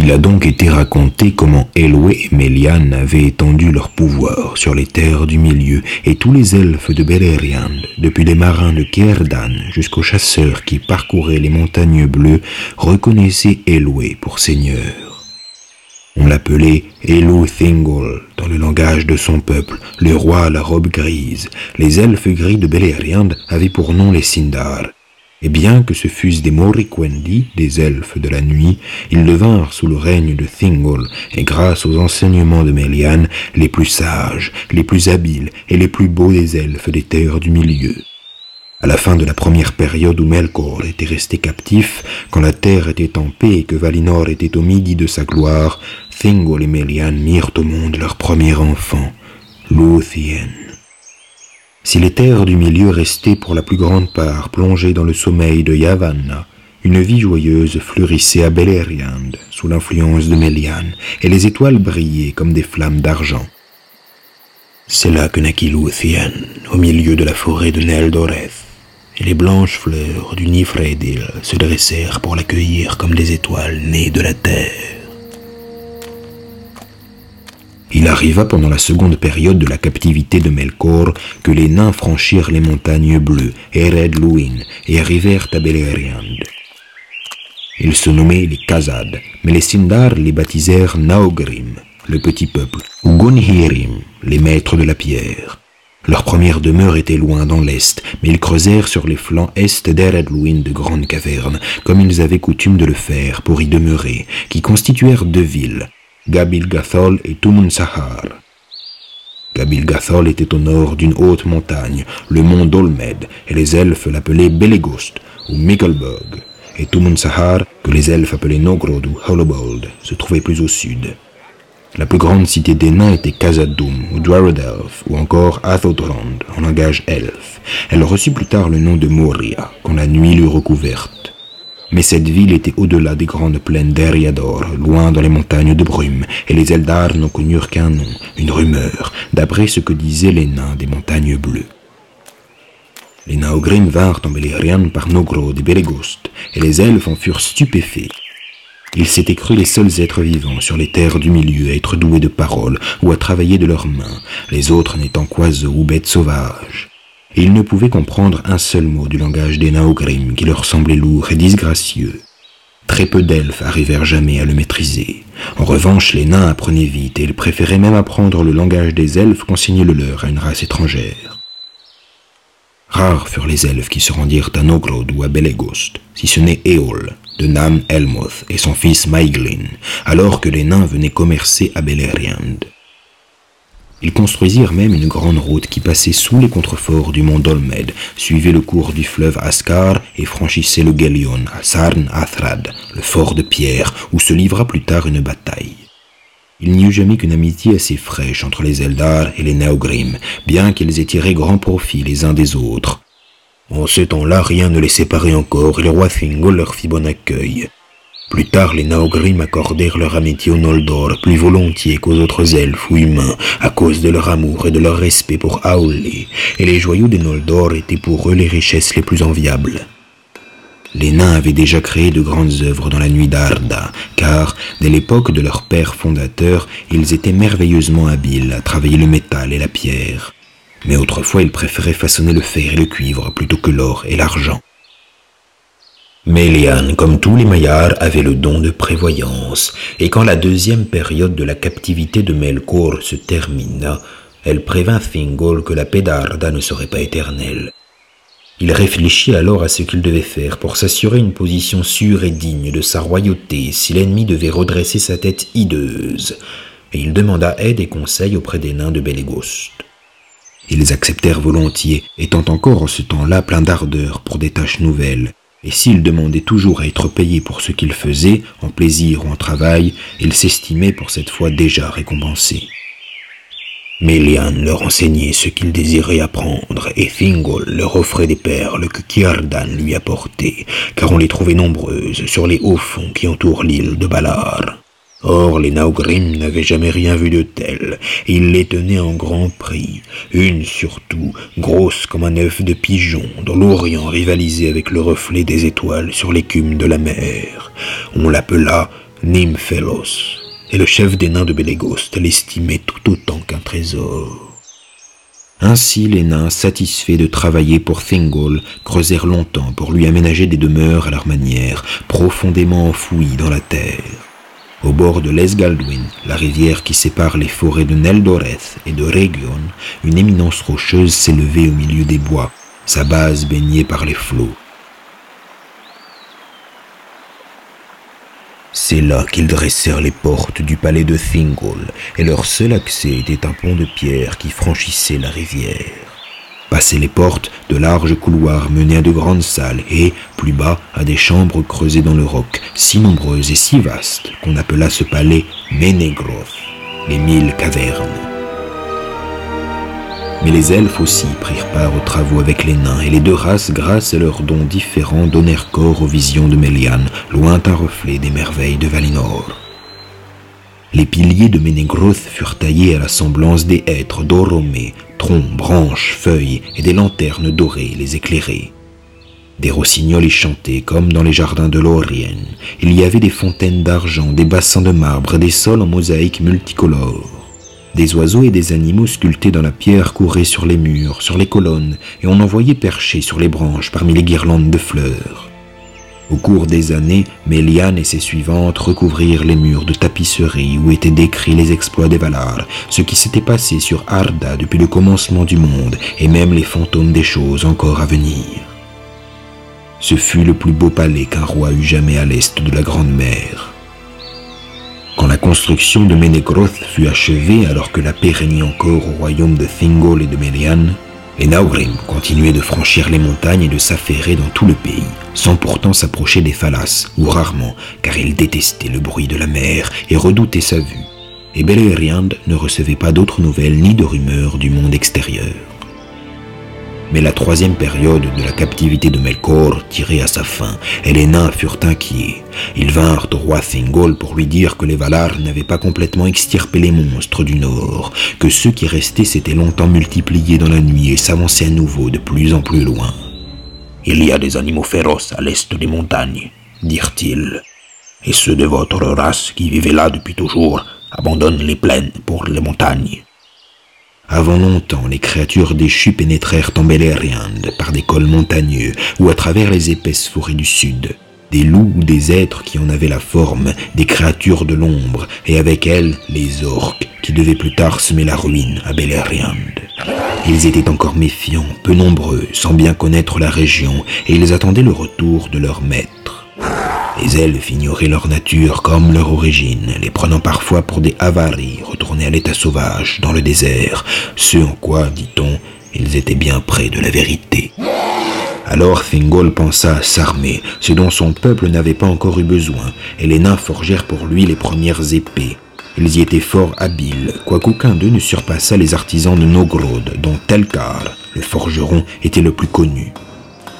Il a donc été raconté comment Elwë et Melian avaient étendu leur pouvoir sur les terres du milieu, et tous les elfes de Beleriand, depuis les marins de Kierdan jusqu'aux chasseurs qui parcouraient les montagnes bleues, reconnaissaient Elwë pour seigneur. On l'appelait Elu Thingol dans le langage de son peuple, le roi à la robe grise. Les elfes gris de Beleriand avaient pour nom les Sindar, et bien que ce fussent des Moriquendi, des elfes de la nuit, ils devinrent sous le règne de Thingol, et grâce aux enseignements de Melian, les plus sages, les plus habiles et les plus beaux des elfes des terres du milieu. À la fin de la première période où Melkor était resté captif, quand la terre était en paix et que Valinor était au midi de sa gloire, Thingol et Melian mirent au monde leur premier enfant, Luthien. Si les terres du milieu restaient pour la plus grande part plongées dans le sommeil de Yavanna, une vie joyeuse fleurissait à Beleriand sous l'influence de Melian, et les étoiles brillaient comme des flammes d'argent. C'est là que naquit Luthien, au milieu de la forêt de Neldoreth, et les blanches fleurs du Nifredil se dressèrent pour l'accueillir comme des étoiles nées de la terre. Il arriva pendant la seconde période de la captivité de Melkor que les nains franchirent les montagnes bleues, Ered Luin, et arrivèrent à Beleriand. Ils se nommaient les Khazad, mais les Sindar les baptisèrent Naogrim, le petit peuple, ou Gonhirim, les maîtres de la pierre. Leur première demeure était loin dans l'est, mais ils creusèrent sur les flancs est d'Ered Luin de grandes cavernes, comme ils avaient coutume de le faire pour y demeurer, qui constituèrent deux villes, Gathol et Tumun Sahar. Gathol était au nord d'une haute montagne, le mont Dolmed, et les elfes l'appelaient Belegost ou Mickelberg, et Tumun Sahar, que les elfes appelaient Nogrod ou Holobold, se trouvait plus au sud. La plus grande cité des nains était Khazad-dûm ou Dwarodelf ou encore Athodrand en langage elfe. Elle reçut plus tard le nom de Moria quand la nuit l'eut recouverte. Mais cette ville était au-delà des grandes plaines d'Eriador, loin dans les montagnes de brume, et les Eldar n'en connurent qu'un nom, une rumeur, d'après ce que disaient les nains des montagnes bleues. Les Naogrim vinrent en Beleriand par Nogrod et Belegost, et les elfes en furent stupéfaits. Ils s'étaient crus les seuls êtres vivants sur les terres du milieu à être doués de paroles ou à travailler de leurs mains, les autres n'étant qu'oiseaux ou bêtes sauvages et ils ne pouvaient comprendre un seul mot du langage des Naogrim qui leur semblait lourd et disgracieux. Très peu d'elfes arrivèrent jamais à le maîtriser. En revanche, les nains apprenaient vite et ils préféraient même apprendre le langage des elfes qu'enseigner le leur à une race étrangère. Rares furent les elfes qui se rendirent à Nogrod ou à Belegost, si ce n'est Eol, de Nam Elmoth et son fils Maiglin, alors que les nains venaient commercer à Beleriand. Ils construisirent même une grande route qui passait sous les contreforts du mont Dolmed, suivait le cours du fleuve Ascar et franchissait le Gelion à Sarn Athrad, le fort de pierre, où se livra plus tard une bataille. Il n'y eut jamais qu'une amitié assez fraîche entre les Eldar et les Naogrim, bien qu'ils aient tiré grand profit les uns des autres. En ce temps-là, rien ne les séparait encore, et le roi Thingol leur fit bon accueil. Plus tard, les Naogrim accordèrent leur amitié aux Noldor plus volontiers qu'aux autres elfes ou humains, à cause de leur amour et de leur respect pour Aule, et les joyaux des Noldor étaient pour eux les richesses les plus enviables. Les nains avaient déjà créé de grandes œuvres dans la nuit d'Arda, car, dès l'époque de leur père fondateur, ils étaient merveilleusement habiles à travailler le métal et la pierre. Mais autrefois, ils préféraient façonner le fer et le cuivre plutôt que l'or et l'argent. Méliane, comme tous les Maillards, avait le don de prévoyance, et quand la deuxième période de la captivité de Melkor se termina, elle prévint Thingol que la paix d'Arda ne serait pas éternelle. Il réfléchit alors à ce qu'il devait faire pour s'assurer une position sûre et digne de sa royauté si l'ennemi devait redresser sa tête hideuse, et il demanda aide et conseil auprès des nains de Belegost. Ils acceptèrent volontiers, étant encore en ce temps-là plein d'ardeur pour des tâches nouvelles, et s'il demandait toujours à être payé pour ce qu'il faisait, en plaisir ou en travail, il s'estimait pour cette fois déjà récompensé. Melian leur enseignait ce qu'il désirait apprendre, et Thingol leur offrait des perles que Kiardan lui apportait, car on les trouvait nombreuses sur les hauts fonds qui entourent l'île de Balar. Or, les Naugrim n'avaient jamais rien vu de tel, ils les tenaient en grand prix, une surtout, grosse comme un œuf de pigeon, dont l'Orient rivalisait avec le reflet des étoiles sur l'écume de la mer. On l'appela Nymphélos, et le chef des nains de Bélégost l'estimait tout autant qu'un trésor. Ainsi les nains, satisfaits de travailler pour Thingol, creusèrent longtemps pour lui aménager des demeures à leur manière, profondément enfouies dans la terre. Au bord de l'Esgaldwin, la rivière qui sépare les forêts de Neldoreth et de Region, une éminence rocheuse s'élevait au milieu des bois, sa base baignée par les flots. C'est là qu'ils dressèrent les portes du palais de Thingol, et leur seul accès était un pont de pierre qui franchissait la rivière. Passé les portes, de larges couloirs menaient à de grandes salles et, plus bas, à des chambres creusées dans le roc, si nombreuses et si vastes qu'on appela ce palais Menegroth, les mille cavernes. Mais les elfes aussi prirent part aux travaux avec les nains, et les deux races, grâce à leurs dons différents, donnèrent corps aux visions de Méliane, lointain reflet des merveilles de Valinor. Les piliers de Ménégroth furent taillés à la semblance des hêtres d'Oromé, troncs, branches, feuilles et des lanternes dorées les éclairaient. Des rossignols y chantaient comme dans les jardins de Lorien. Il y avait des fontaines d'argent, des bassins de marbre, des sols en mosaïques multicolores. Des oiseaux et des animaux sculptés dans la pierre couraient sur les murs, sur les colonnes, et on en voyait percher sur les branches parmi les guirlandes de fleurs. Au cours des années, Méliane et ses suivantes recouvrirent les murs de tapisserie où étaient décrits les exploits des Valar, ce qui s'était passé sur Arda depuis le commencement du monde, et même les fantômes des choses encore à venir. Ce fut le plus beau palais qu'un roi eut jamais à l'est de la Grande Mer. Quand la construction de Menegroth fut achevée alors que la paix régnait encore au royaume de Thingol et de Melian, les Naugrim continuaient de franchir les montagnes et de s'affairer dans tout le pays, sans pourtant s'approcher des Phalas, ou rarement, car ils détestaient le bruit de la mer et redoutaient sa vue. Et Beleriand ne recevait pas d'autres nouvelles ni de rumeurs du monde extérieur. Mais la troisième période de la captivité de Melkor tirait à sa fin, et les nains furent inquiets. Ils vinrent au roi Thingol pour lui dire que les Valar n'avaient pas complètement extirpé les monstres du nord, que ceux qui restaient s'étaient longtemps multipliés dans la nuit et s'avançaient à nouveau de plus en plus loin. Il y a des animaux féroces à l'est des montagnes, dirent-ils, et ceux de votre race qui vivaient là depuis toujours abandonnent les plaines pour les montagnes. Avant longtemps, les créatures déchues pénétrèrent en Beleriand par des cols montagneux ou à travers les épaisses forêts du sud. Des loups ou des êtres qui en avaient la forme, des créatures de l'ombre, et avec elles les orques qui devaient plus tard semer la ruine à Beleriand. Ils étaient encore méfiants, peu nombreux, sans bien connaître la région, et ils attendaient le retour de leur maître. Les elfes ignoraient leur nature comme leur origine, les prenant parfois pour des avaries retournés à l'état sauvage dans le désert, ce en quoi, dit-on, ils étaient bien près de la vérité. Alors Thingol pensa à s'armer, ce dont son peuple n'avait pas encore eu besoin, et les nains forgèrent pour lui les premières épées. Ils y étaient fort habiles, quoiqu'aucun d'eux ne surpassât les artisans de Nogrod, dont Telkar, le forgeron, était le plus connu.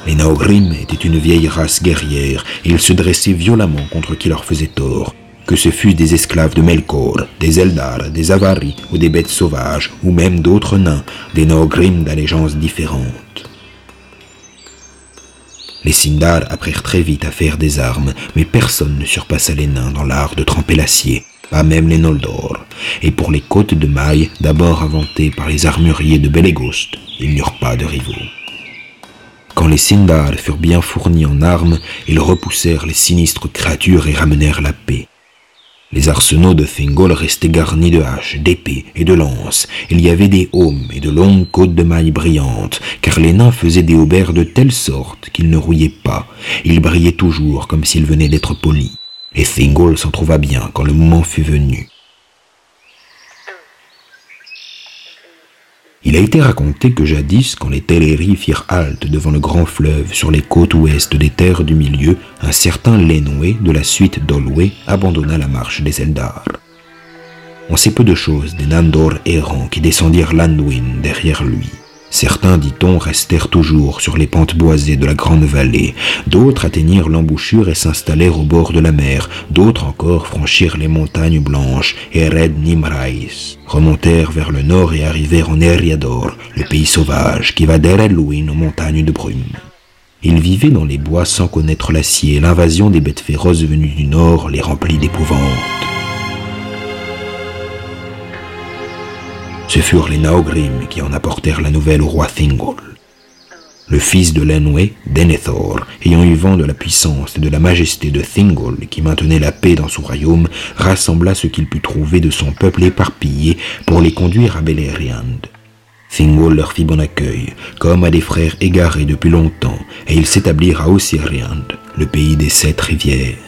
Les Naogrim étaient une vieille race guerrière, et ils se dressaient violemment contre qui leur faisait tort, que ce fût des esclaves de Melkor, des Eldar, des Avaris ou des bêtes sauvages, ou même d'autres nains, des Naogrim d'allégeance différentes. Les Sindar apprirent très vite à faire des armes, mais personne ne surpassa les nains dans l'art de tremper l'acier, pas même les Noldor. Et pour les côtes de mailles, d'abord inventées par les armuriers de Belegost, ils n'eurent pas de rivaux. Quand les Sindar furent bien fournis en armes, ils repoussèrent les sinistres créatures et ramenèrent la paix. Les arsenaux de Thingol restaient garnis de haches, d'épées et de lances. Il y avait des aumes et de longues côtes de mailles brillantes, car les nains faisaient des haubers de telle sorte qu'ils ne rouillaient pas. Ils brillaient toujours comme s'ils venaient d'être polis. Et Thingol s'en trouva bien quand le moment fut venu. Il a été raconté que jadis, quand les Teleri firent halte devant le grand fleuve sur les côtes ouest des terres du milieu, un certain Lenwë de la suite d'Olwë abandonna la marche des Eldar. On sait peu de choses des Nandor errants qui descendirent l'Anduin derrière lui. Certains, dit-on, restèrent toujours sur les pentes boisées de la grande vallée, d'autres atteignirent l'embouchure et s'installèrent au bord de la mer, d'autres encore franchirent les montagnes blanches et Red Nimrais, remontèrent vers le nord et arrivèrent en Eriador, le pays sauvage qui va d'Ereluin aux montagnes de brume. Ils vivaient dans les bois sans connaître l'acier l'invasion des bêtes féroces venues du nord les remplit d'épouvante. Ce furent les Naogrim qui en apportèrent la nouvelle au roi Thingol. Le fils de Lenwë, Denethor, ayant eu vent de la puissance et de la majesté de Thingol qui maintenait la paix dans son royaume, rassembla ce qu'il put trouver de son peuple éparpillé pour les conduire à Beleriand. Thingol leur fit bon accueil, comme à des frères égarés depuis longtemps, et ils s'établirent à Ossiriand, le pays des sept rivières.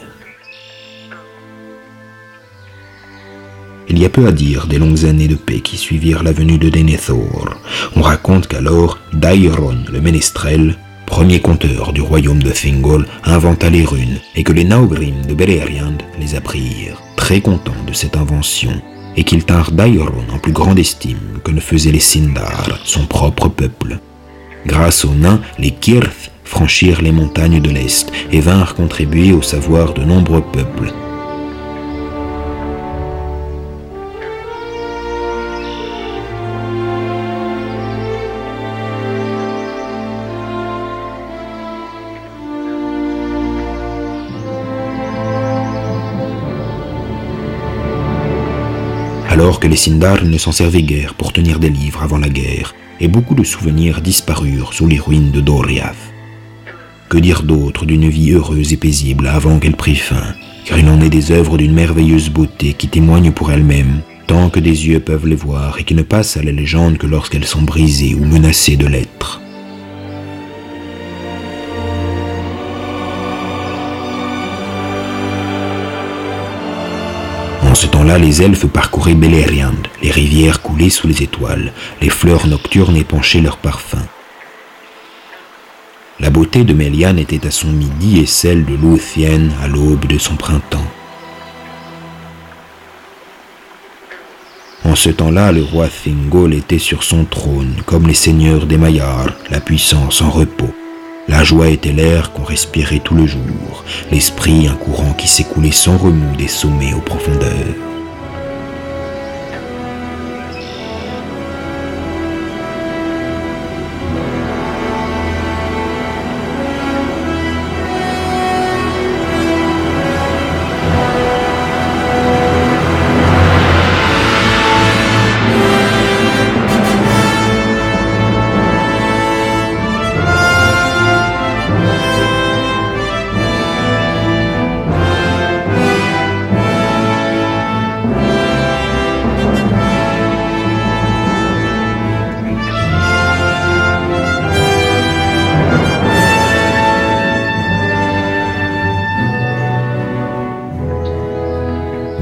Il y a peu à dire des longues années de paix qui suivirent la venue de Denethor. On raconte qu'alors Daïron, le ménestrel, premier conteur du royaume de Thingol, inventa les runes et que les Naugrim de Beleriand les apprirent, très contents de cette invention, et qu'ils tinrent Daïron en plus grande estime que ne faisaient les Sindar, son propre peuple. Grâce aux nains, les Kirth franchirent les montagnes de l'Est et vinrent contribuer au savoir de nombreux peuples, alors que les Sindar ne s'en servaient guère pour tenir des livres avant la guerre, et beaucoup de souvenirs disparurent sous les ruines de Doriath. Que dire d'autre d'une vie heureuse et paisible avant qu'elle prit fin, car il en est des œuvres d'une merveilleuse beauté qui témoignent pour elles-mêmes, tant que des yeux peuvent les voir et qui ne passent à la légende que lorsqu'elles sont brisées ou menacées de l'être. Ce temps-là, les elfes parcouraient Beleriand, les rivières coulaient sous les étoiles, les fleurs nocturnes épanchaient leurs parfums. La beauté de Melian était à son midi et celle de Lúthien à l'aube de son printemps. En ce temps-là, le roi Thingol était sur son trône, comme les seigneurs des Maillards, la puissance en repos. La joie était l'air qu'on respirait tout le jour, l'esprit un courant qui s'écoulait sans remous des sommets aux profondeurs.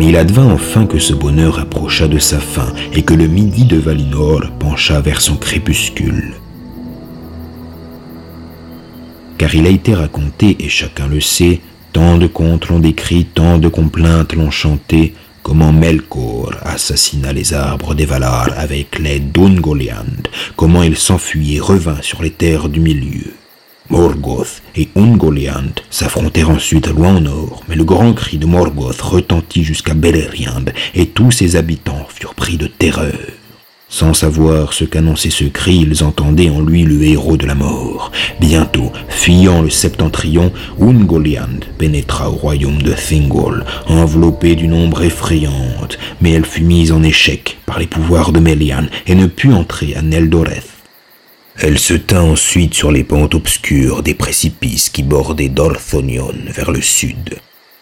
Il advint enfin que ce bonheur approcha de sa fin et que le midi de Valinor pencha vers son crépuscule. Car il a été raconté, et chacun le sait, tant de contes l'ont décrit, tant de complaintes l'ont chanté, comment Melkor assassina les arbres des Valar avec l'aide d'Ungoliant, comment il s'enfuit et revint sur les terres du milieu. Morgoth et Ungoliant s'affrontèrent ensuite loin au nord, mais le grand cri de Morgoth retentit jusqu'à Beleriand, et tous ses habitants furent pris de terreur. Sans savoir ce qu'annonçait ce cri, ils entendaient en lui le héros de la mort. Bientôt, fuyant le septentrion, Ungoliant pénétra au royaume de Thingol, enveloppé d'une ombre effrayante, mais elle fut mise en échec par les pouvoirs de Melian et ne put entrer à Neldoreth. Elle se tint ensuite sur les pentes obscures des précipices qui bordaient Dorthonion vers le sud.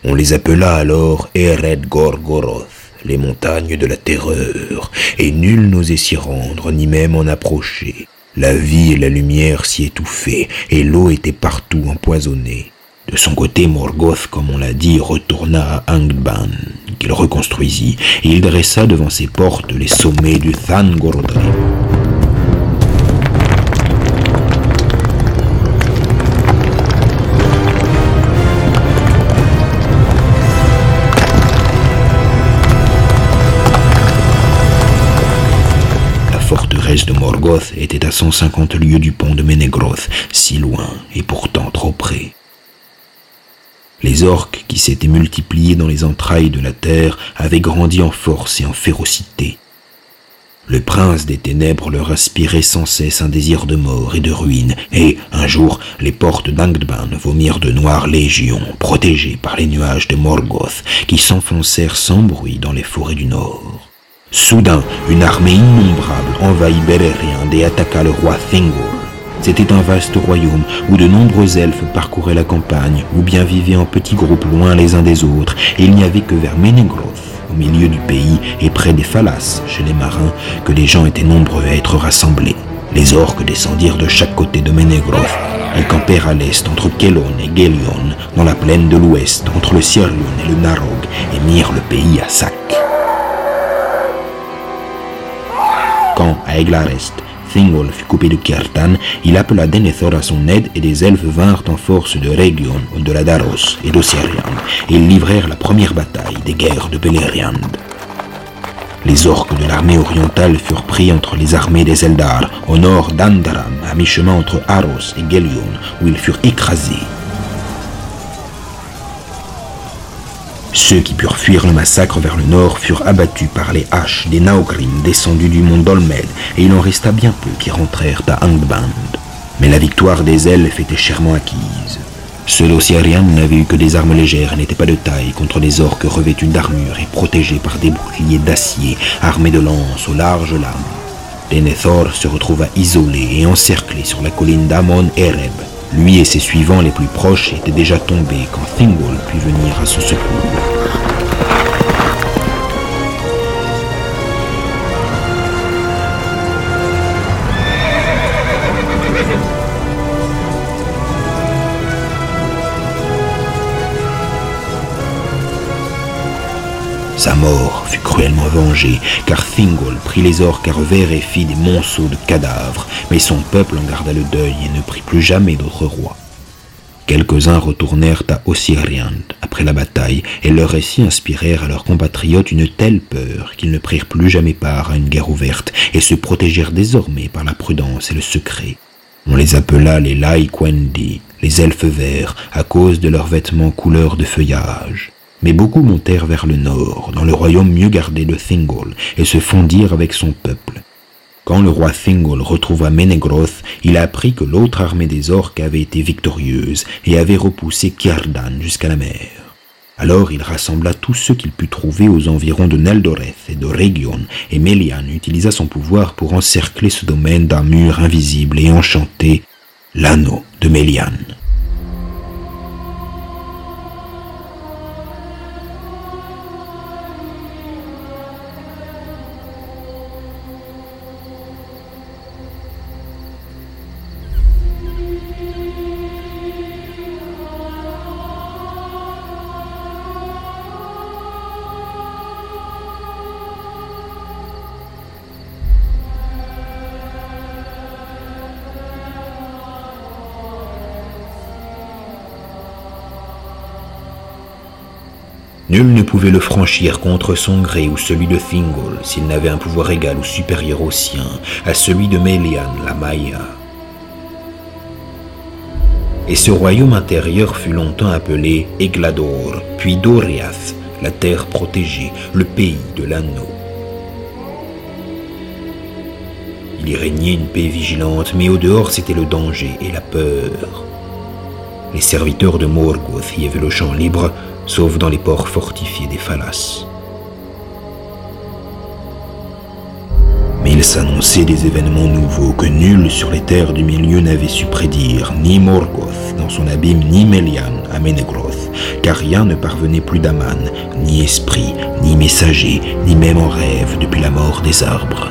On les appela alors Ered Gorgoroth, les montagnes de la terreur, et nul n'osait s'y rendre, ni même en approcher. La vie et la lumière s'y étouffaient, et l'eau était partout empoisonnée. De son côté, Morgoth, comme on l'a dit, retourna à Angband, qu'il reconstruisit, et il dressa devant ses portes les sommets du De Morgoth était à 150 lieues du pont de Menegroth, si loin et pourtant trop près. Les orques qui s'étaient multipliés dans les entrailles de la terre avaient grandi en force et en férocité. Le prince des ténèbres leur aspirait sans cesse un désir de mort et de ruine, et, un jour, les portes d'Angdban vomirent de noires légions, protégées par les nuages de Morgoth, qui s'enfoncèrent sans bruit dans les forêts du nord. Soudain, une armée innombrable envahit Beleriand et attaqua le roi Thingol. C'était un vaste royaume où de nombreux elfes parcouraient la campagne, ou bien vivaient en petits groupes loin les uns des autres, et il n'y avait que vers Menegroth, au milieu du pays et près des Phalas, chez les marins, que les gens étaient nombreux à être rassemblés. Les orques descendirent de chaque côté de Menegroth. Ils campèrent à l'est entre Kelon et Gelion, dans la plaine de l'ouest, entre le Sierlun et le Narog, et mirent le pays à sac. Quand, à Eglarest, Thingol fut coupé de Kjartan, il appela Denethor à son aide et des elfes vinrent en force de Region, de la Daros et d'Ossiriand, et ils livrèrent la première bataille des guerres de Beleriand. Les orques de l'armée orientale furent pris entre les armées des Eldar, au nord d'Andaram, à mi-chemin entre Aros et Gelion, où ils furent écrasés. Ceux qui purent fuir le massacre vers le nord furent abattus par les haches des Naogrim descendus du mont Dolmed, et il en resta bien peu qui rentrèrent à Angband. Mais la victoire des elfes était chèrement acquise. Ceux d'Ossiarian n'avaient eu que des armes légères et n'étaient pas de taille contre les orques revêtus d'armure et protégés par des boucliers d'acier armés de lances aux larges lames. Denethor se retrouva isolé et encerclé sur la colline d'Amon Ereb, lui et ses suivants les plus proches étaient déjà tombés quand Thingol put venir à son secours. Sa mort fut cruellement vengée, car Thingol prit les orques à revers et fit des monceaux de cadavres, mais son peuple en garda le deuil et ne prit plus jamais d'autres rois. Quelques-uns retournèrent à Ossiriand après la bataille, et leurs récits inspirèrent à leurs compatriotes une telle peur qu'ils ne prirent plus jamais part à une guerre ouverte, et se protégèrent désormais par la prudence et le secret. On les appela les Laikwendi, les elfes verts, à cause de leurs vêtements couleur de feuillage. Mais beaucoup montèrent vers le nord, dans le royaume mieux gardé de Thingol, et se fondirent avec son peuple. Quand le roi Thingol retrouva Menegroth, il apprit que l'autre armée des orques avait été victorieuse et avait repoussé Kjardan jusqu'à la mer. Alors il rassembla tous ceux qu'il put trouver aux environs de Neldoreth et de Region, et Melian utilisa son pouvoir pour encercler ce domaine d'un mur invisible et enchanté, l'anneau de Melian. Nul ne pouvait le franchir contre son gré ou celui de Thingol s'il n'avait un pouvoir égal ou supérieur au sien, à celui de Melian, la Maya. Et ce royaume intérieur fut longtemps appelé Eglador, puis Doriath, la terre protégée, le pays de l'anneau. Il y régnait une paix vigilante, mais au dehors c'était le danger et la peur. Les serviteurs de Morgoth y avaient le champ libre, sauf dans les ports fortifiés des Phalas. Mais il s'annonçait des événements nouveaux que nul sur les terres du milieu n'avait su prédire, ni Morgoth dans son abîme, ni Melian à Menegroth, car rien ne parvenait plus d'Aman, ni esprit, ni messager, ni même en rêve depuis la mort des arbres.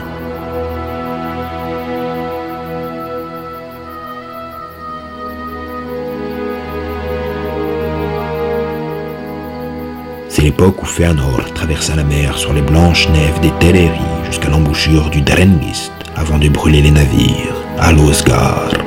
C'est l'époque où Fëanor traversa la mer sur les blanches nefs des Teleri jusqu'à l'embouchure du Drengist avant de brûler les navires à Losgar.